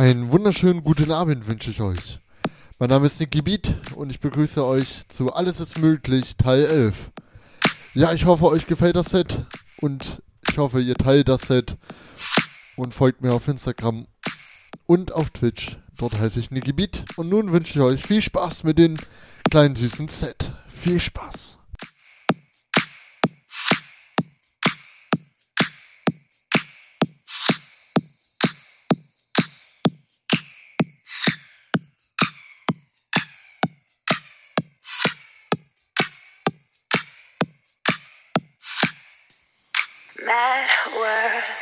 Einen wunderschönen guten Abend wünsche ich euch. Mein Name ist Nicky Beat und ich begrüße euch zu Alles ist möglich Teil 11. Ja, ich hoffe, euch gefällt das Set und ich hoffe, ihr teilt das Set und folgt mir auf Instagram und auf Twitch. Dort heiße ich Nicky Beat und nun wünsche ich euch viel Spaß mit dem kleinen süßen Set. Viel Spaß. Mad world.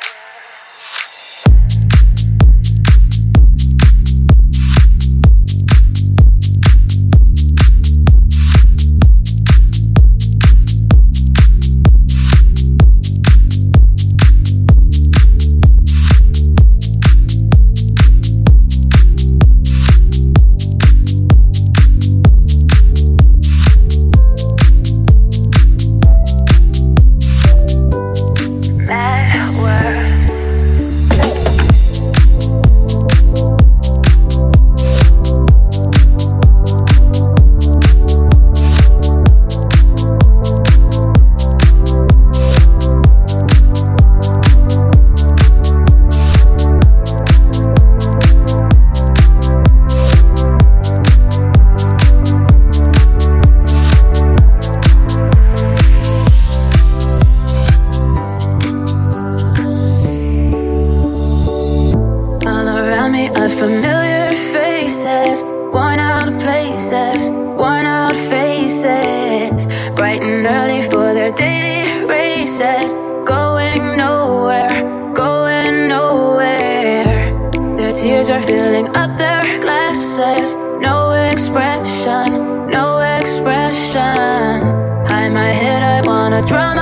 days are filling up their glasses. No expression, no expression. Hide my head, I wanna drown.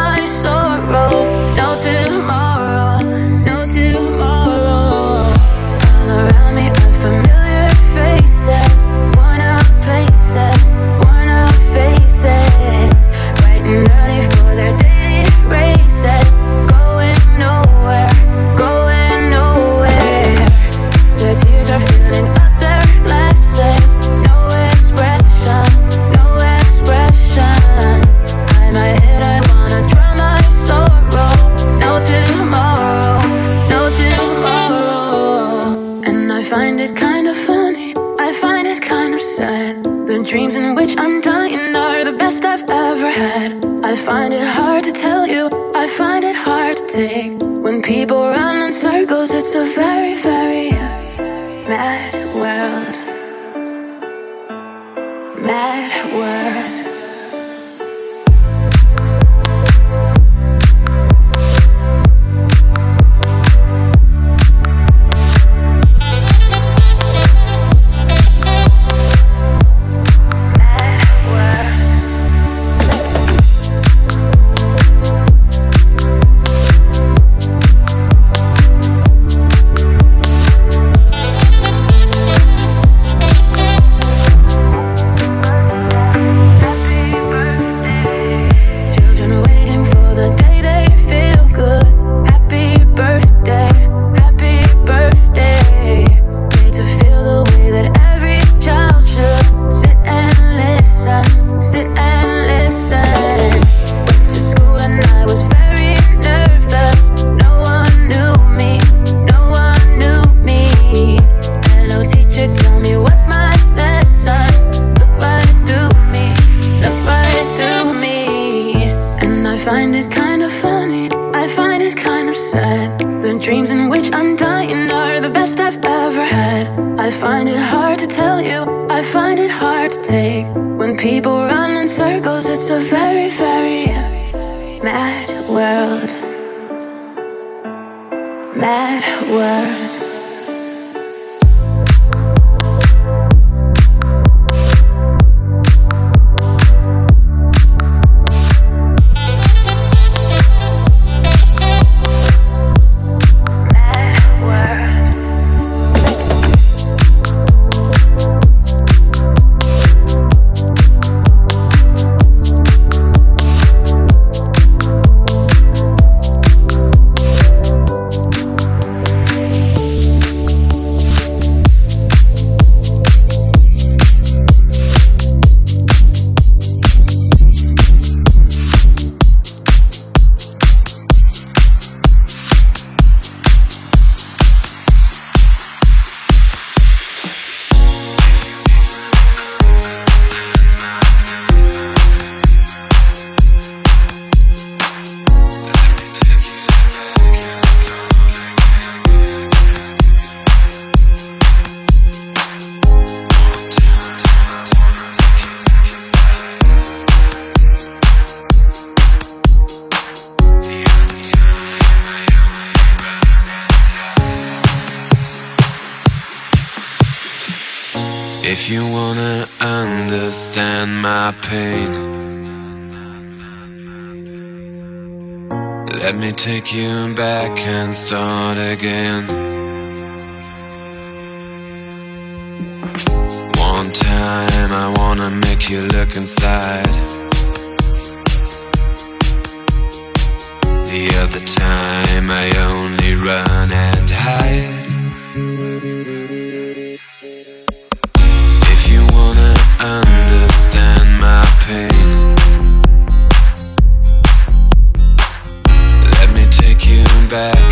Wanna understand my pain, let me take you back and start again. One time I wanna make you look inside. The other time I only run and hide. Back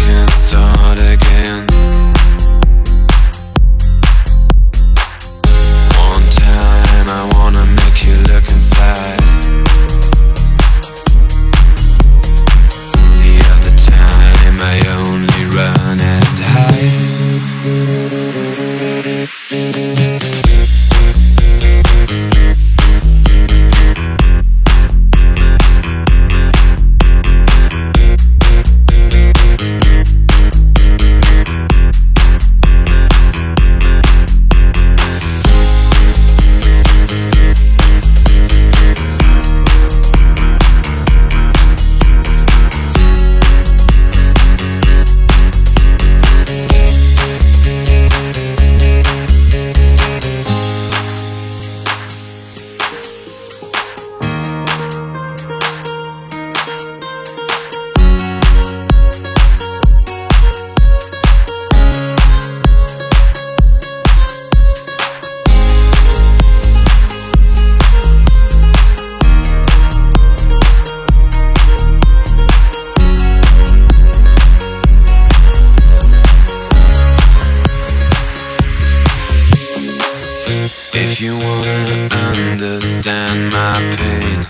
If you wanna understand my pain,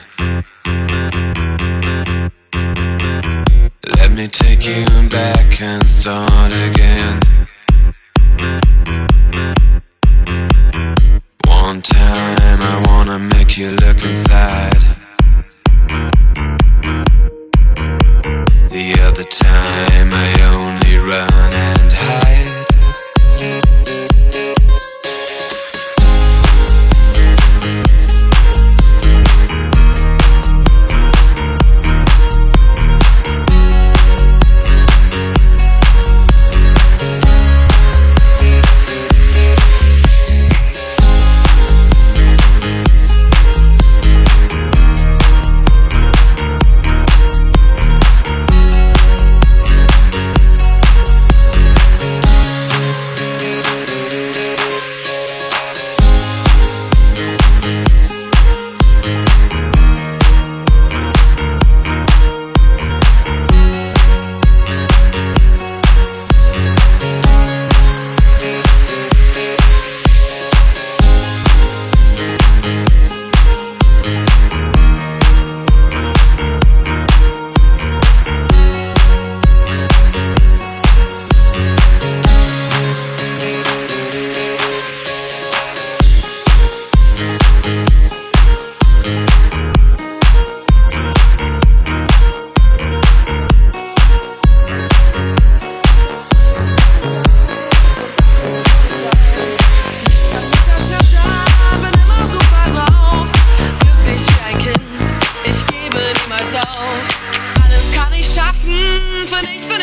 let me take you back and start again. One time I wanna make you look inside.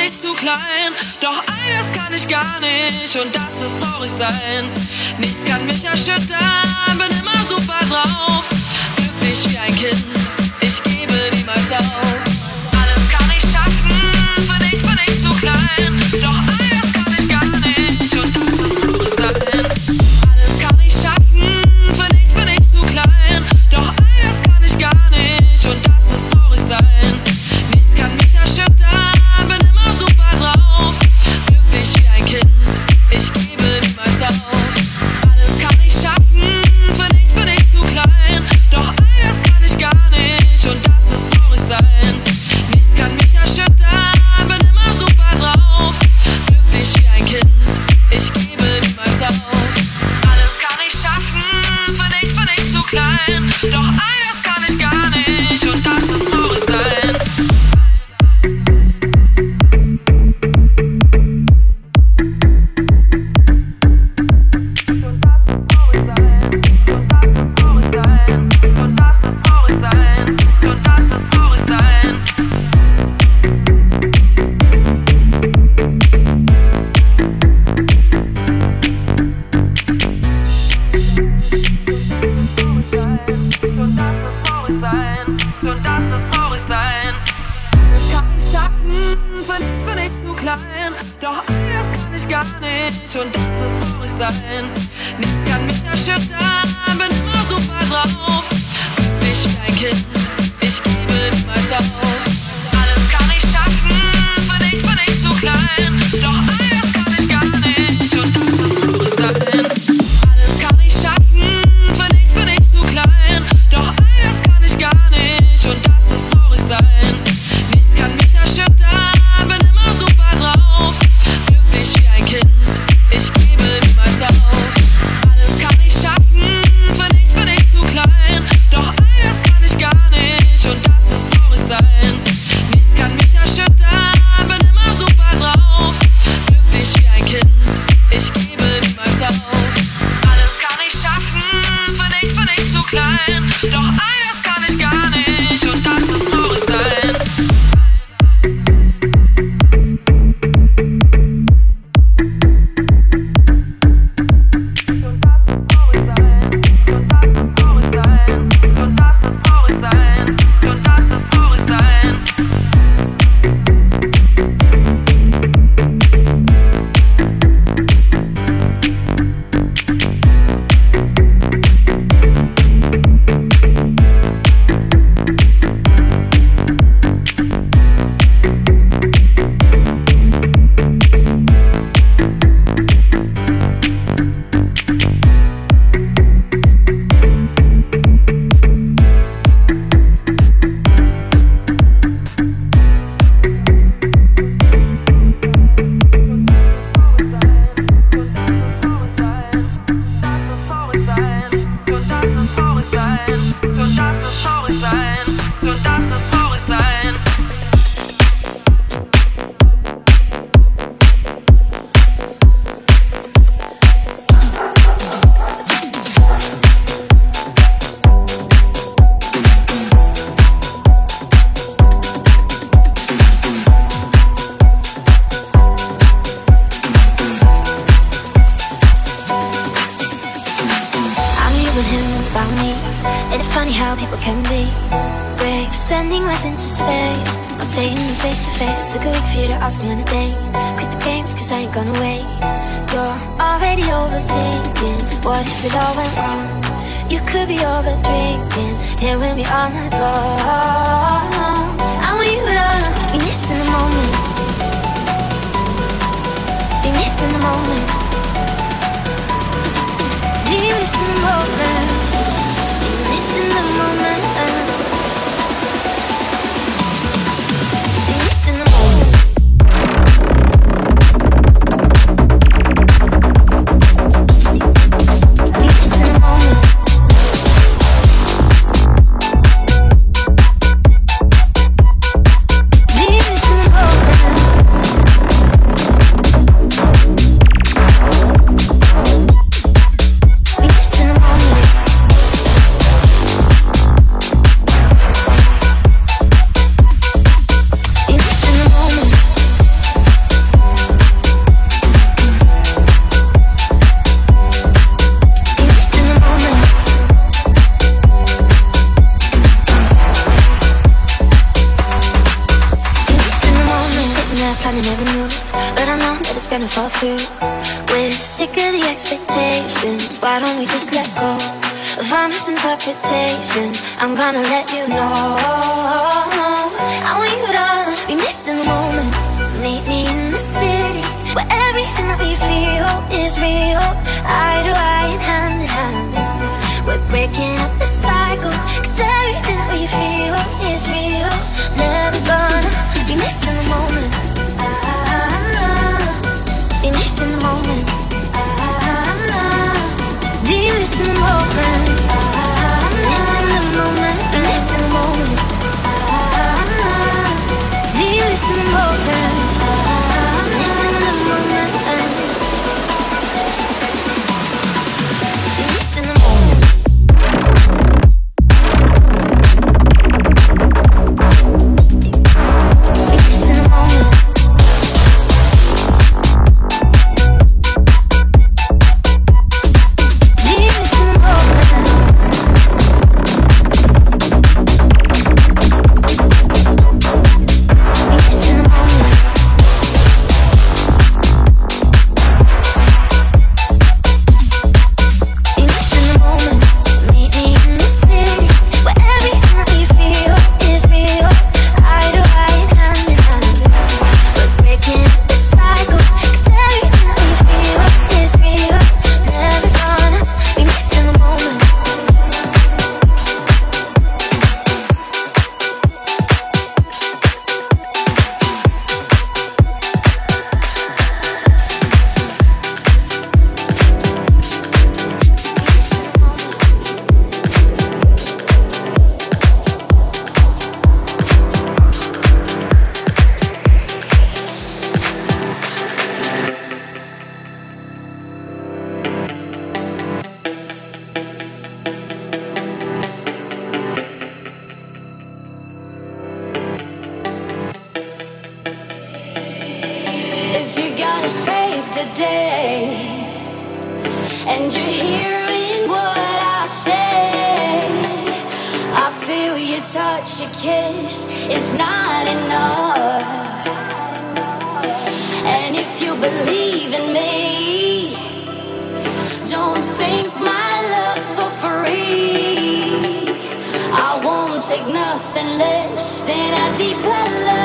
Ich zu klein. Doch eines kann ich gar nicht und das ist traurig sein. Nichts kann mich erschüttern, bin immer super drauf. Glücklich wie ein Kind, ich gebe niemals auf. Alles kann ich schaffen, für nichts bin ich zu klein. Doch the hills about me. Ain't it funny how people can be brave? Sending letters into space. I'm staying face to face. Took a for you to ask me on a date Quit the games cause I ain't gonna wait. You're already overthinking. What if it all went wrong? You could be over drinking Here with me on the floor. I want you to be missing the moment. Be missing the moment. You listen over, you listen the moment. And if you believe in me, don't think my love's for free. I won't take nothing less than a deep love.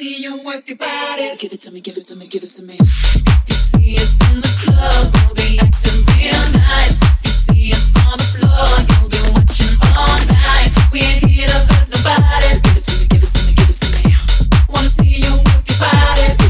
see you work your body. Give it to me, give it to me, give it to me. You see us in the club, we'll be acting real nice. You see us on the floor, you'll be watching all night. We ain't here to hurt nobody. Give it to me, give it to me, give it to me. Wanna see you work your body.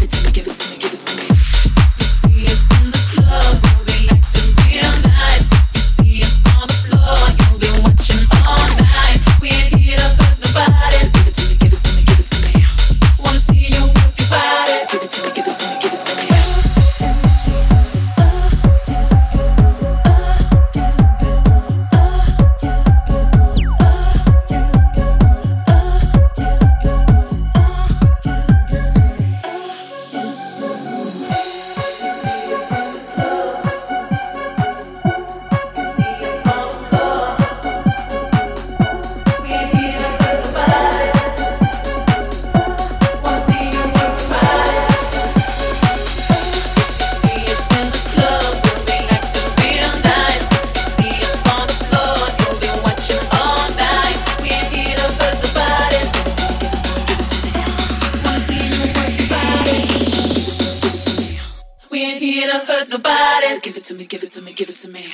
me, give it to me, give it to me.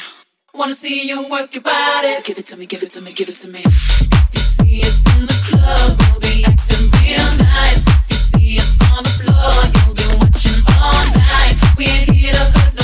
Wanna see you work your body. So give it to me, give it to me, give it to me. You see us in the club, we'll be acting real nice. You see us on the floor, you'll be watching all night. We ain't here to hurt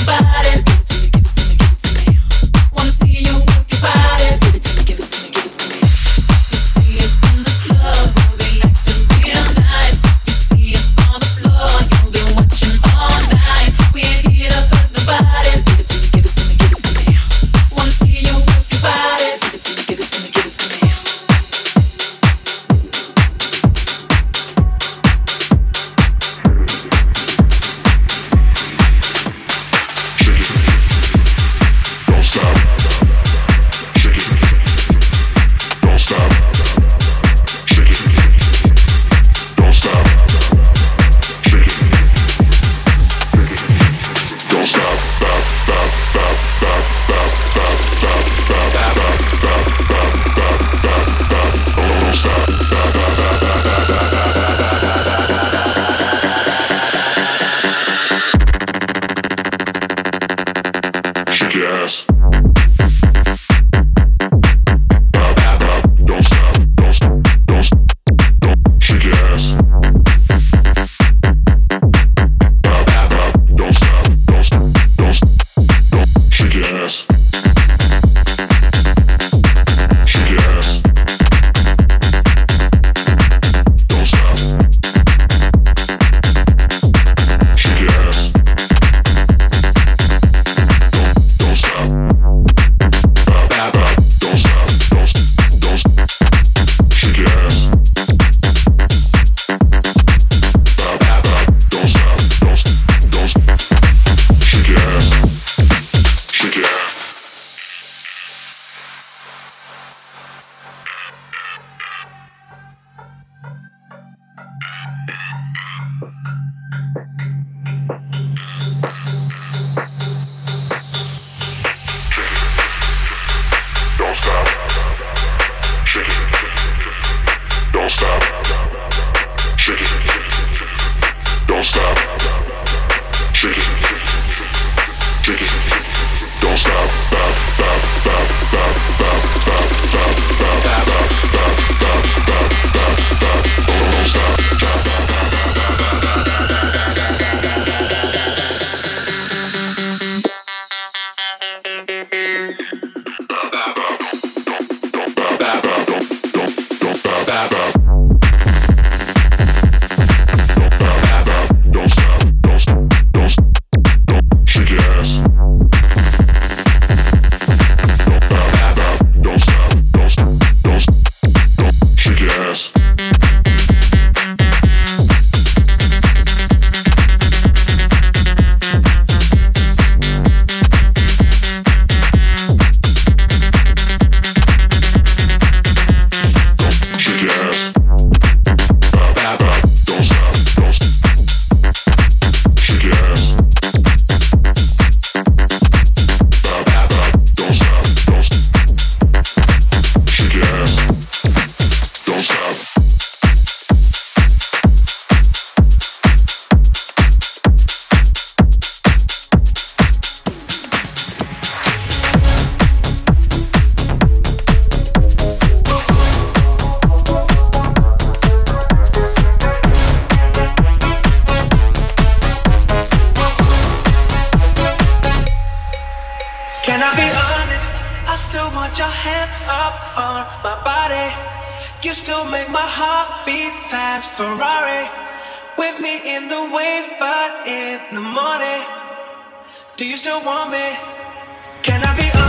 wave but in the morning. Do you still want me? Can I be?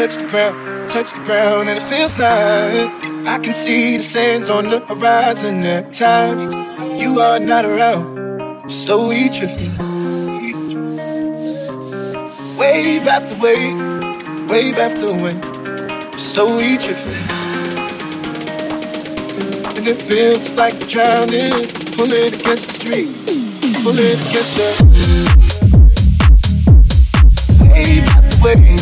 Touch the ground, touch the ground, and it feels nice. I can see the sands on the horizon at times. You are not around, I'm slowly drifting. Wave after wave, wave after wave, I'm slowly drifting. And it feels like I'm drowning, pulling against the street, pulling against the wave after. Wave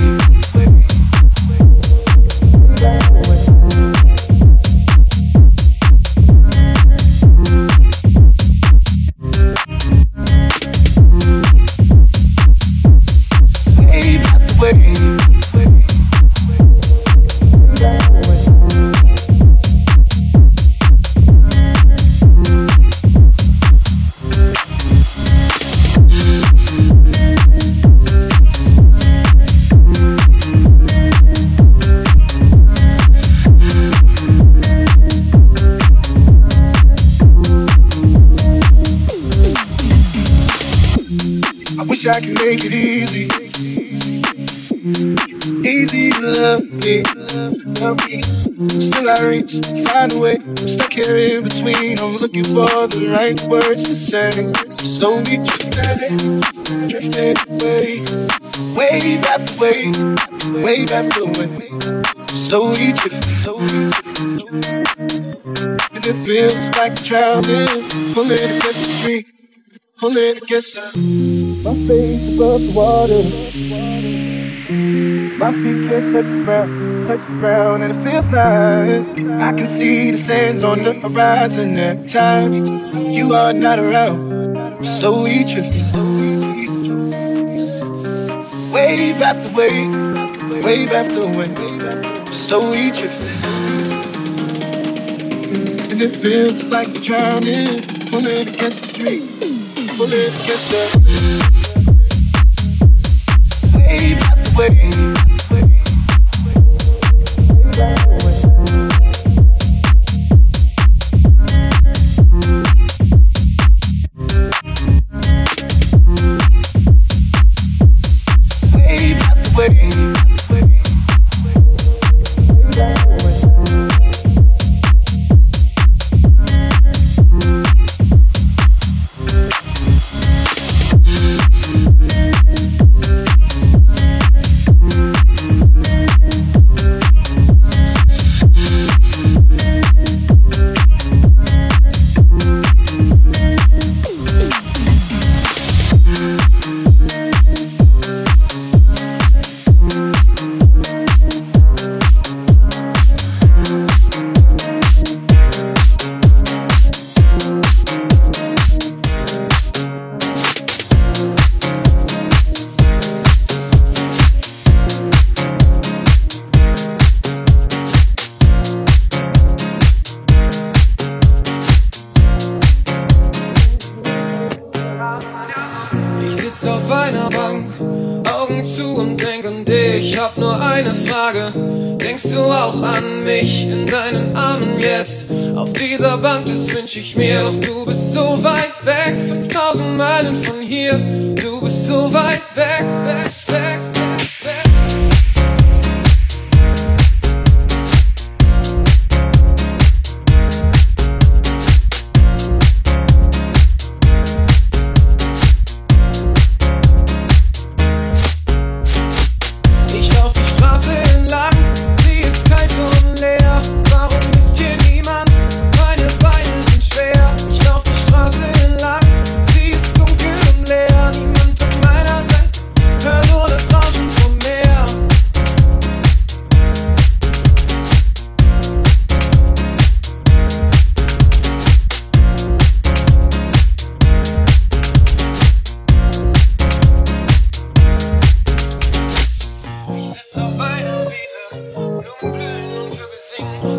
words to say. Slowly drifting, drifting away. Wave after wave, wave after wave. Slowly drifting, slowly drifting. And it feels like drowning, pulling against the street, pulling against the. My face above the water. My feet can't touch the ground, touch the ground, and it feels nice. I can see the sands on the horizon at times. You are not around, I'm slowly drifting. Wave after wave, wave after wave, I'm slowly drifting. And it feels like I'm drowning, pulling against the street, pulling against the wave after. Wave wave.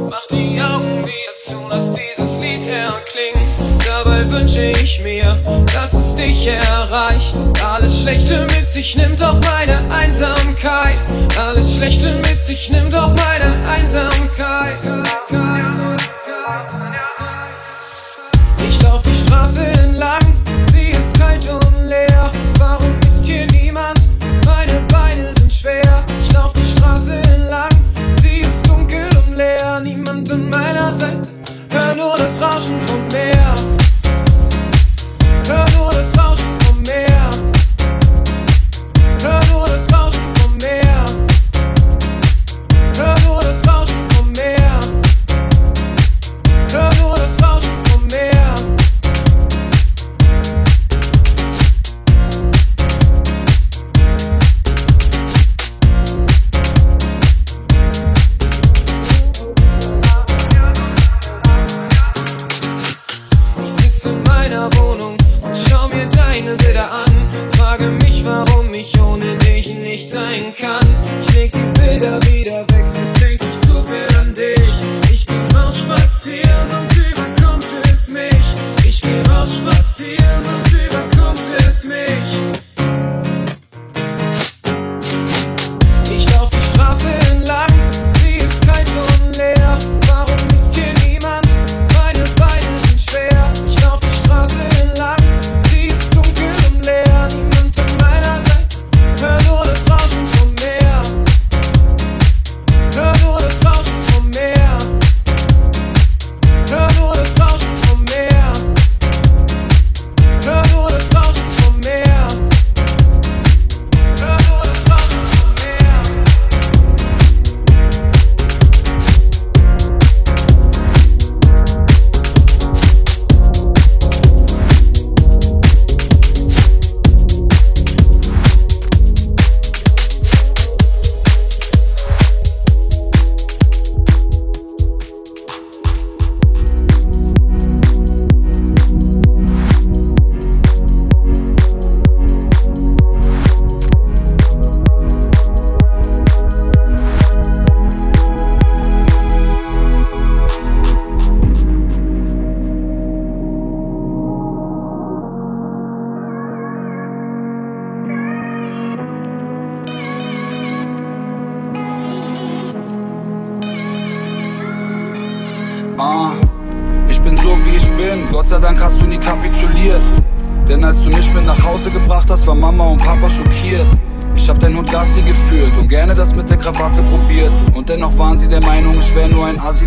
Mach die Augen wieder zu, lass dieses Lied erklingen. Dabei wünsche ich mir, dass es dich erreicht. Alles Schlechte mit sich nimmt auch meine Einsamkeit. Alles Schlechte mit sich nimmt auch meine Einsamkeit.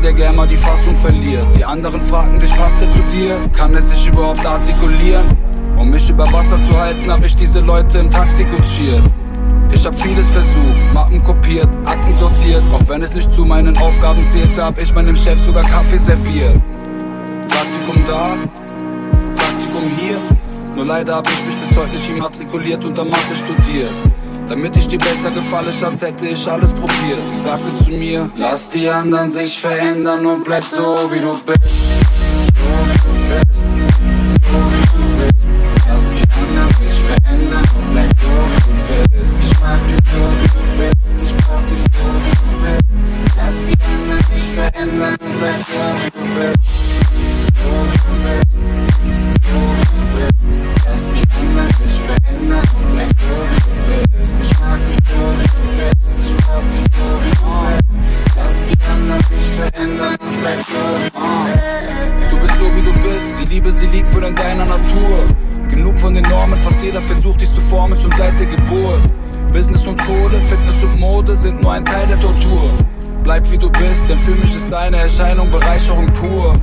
der Gamer die Fassung verliert. Die anderen fragen dich, passt er zu dir? Kann er sich überhaupt artikulieren? Um mich über Wasser zu halten, hab ich diese Leute im Taxi kutschiert. Ich hab vieles versucht, Mappen kopiert, Akten sortiert. Auch wenn es nicht zu meinen Aufgaben zählte, hab ich meinem Chef sogar Kaffee serviert. Praktikum da, Praktikum hier. Nur leider hab ich mich bis heute nicht immatrikuliert und am Mathe studiert. Damit ich dir besser gefalle, Schatz, hätte ich alles probiert. Sie sagte zu mir, lass die anderen sich verändern und bleib so, wie du bist. deine Erscheinung Bereicherung pur.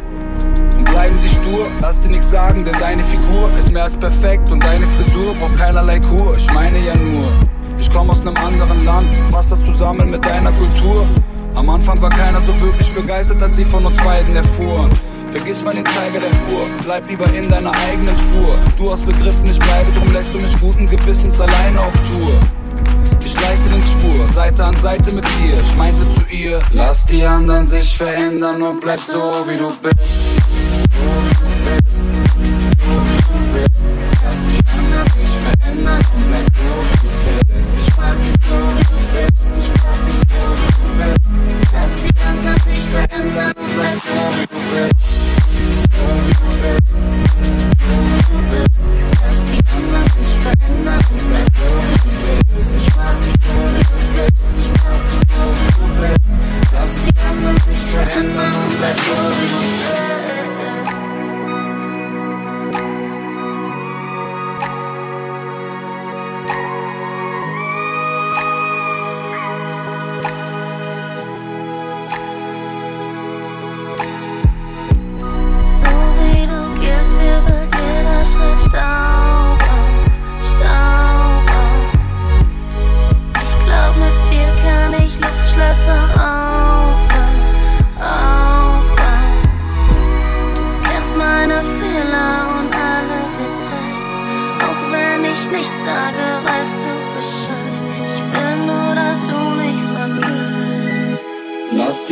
Und bleiben Sie stur, lass dir nichts sagen, denn deine Figur ist mehr als perfekt und deine Frisur braucht keinerlei Kur. Ich meine ja nur, ich komme aus einem anderen Land, passt das zusammen mit deiner Kultur? Am Anfang war keiner so wirklich begeistert, als sie von uns beiden erfuhren. Vergiss mal den Zeiger der Uhr, bleib lieber in deiner eigenen Spur. Du hast begriffen, ich bleibe, drum lässt du mich guten Gewissens alleine auf Tour. Scheiße den Spur, Seite an Seite mit dir. Ich meinte zu ihr, lass die anderen sich verändern und bleib so wie du bist.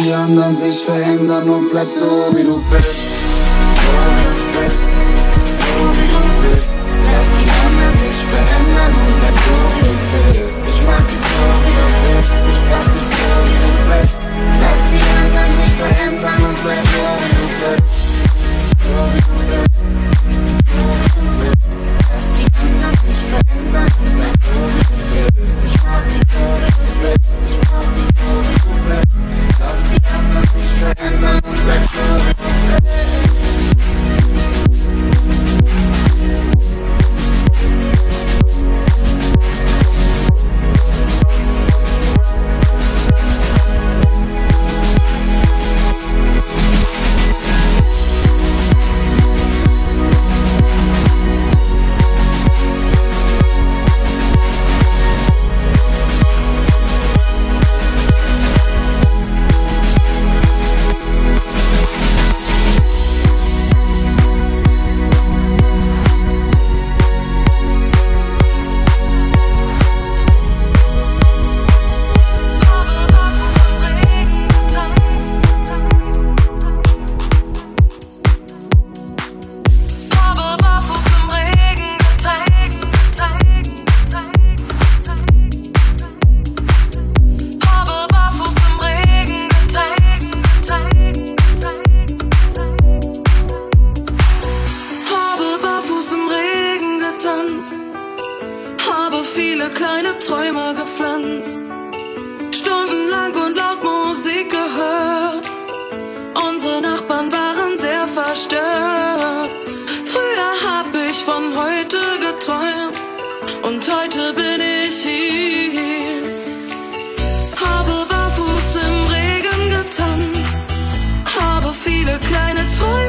die anderen sich verändern und bleib so wie du bist. So wie und heute bin ich hier. Habe barfuß im Regen getanzt, habe viele kleine Träume.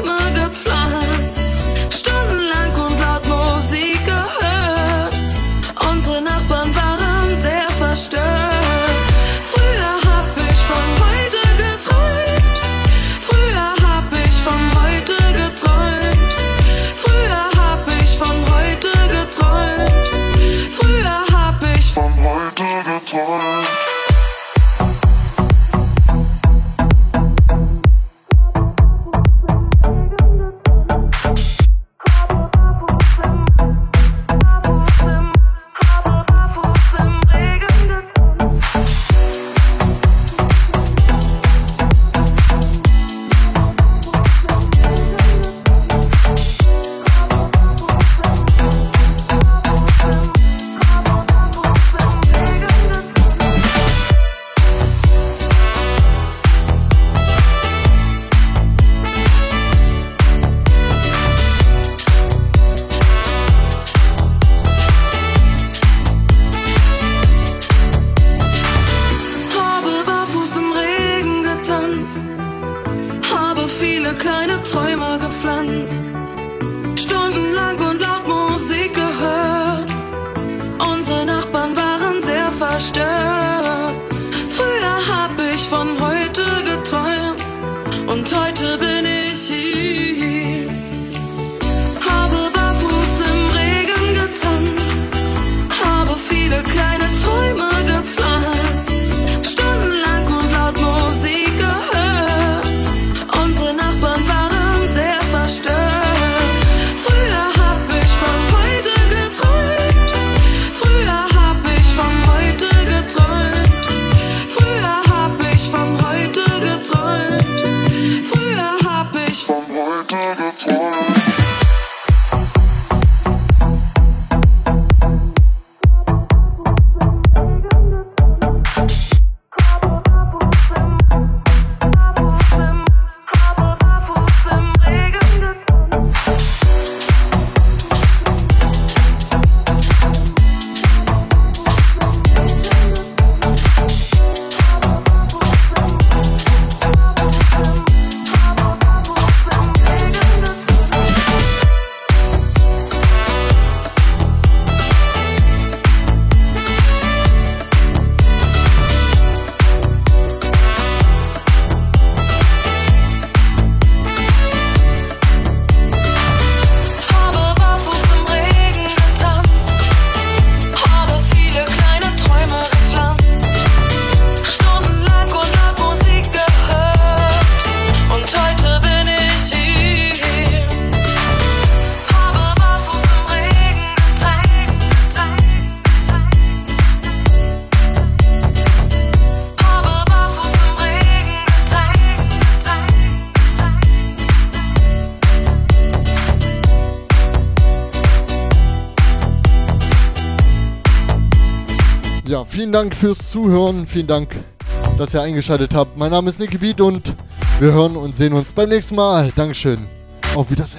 Dank fürs Zuhören. Vielen Dank, dass ihr eingeschaltet habt. Mein Name ist Nicky Beat und wir hören und sehen uns beim nächsten Mal. Dankeschön. Auf Wiedersehen.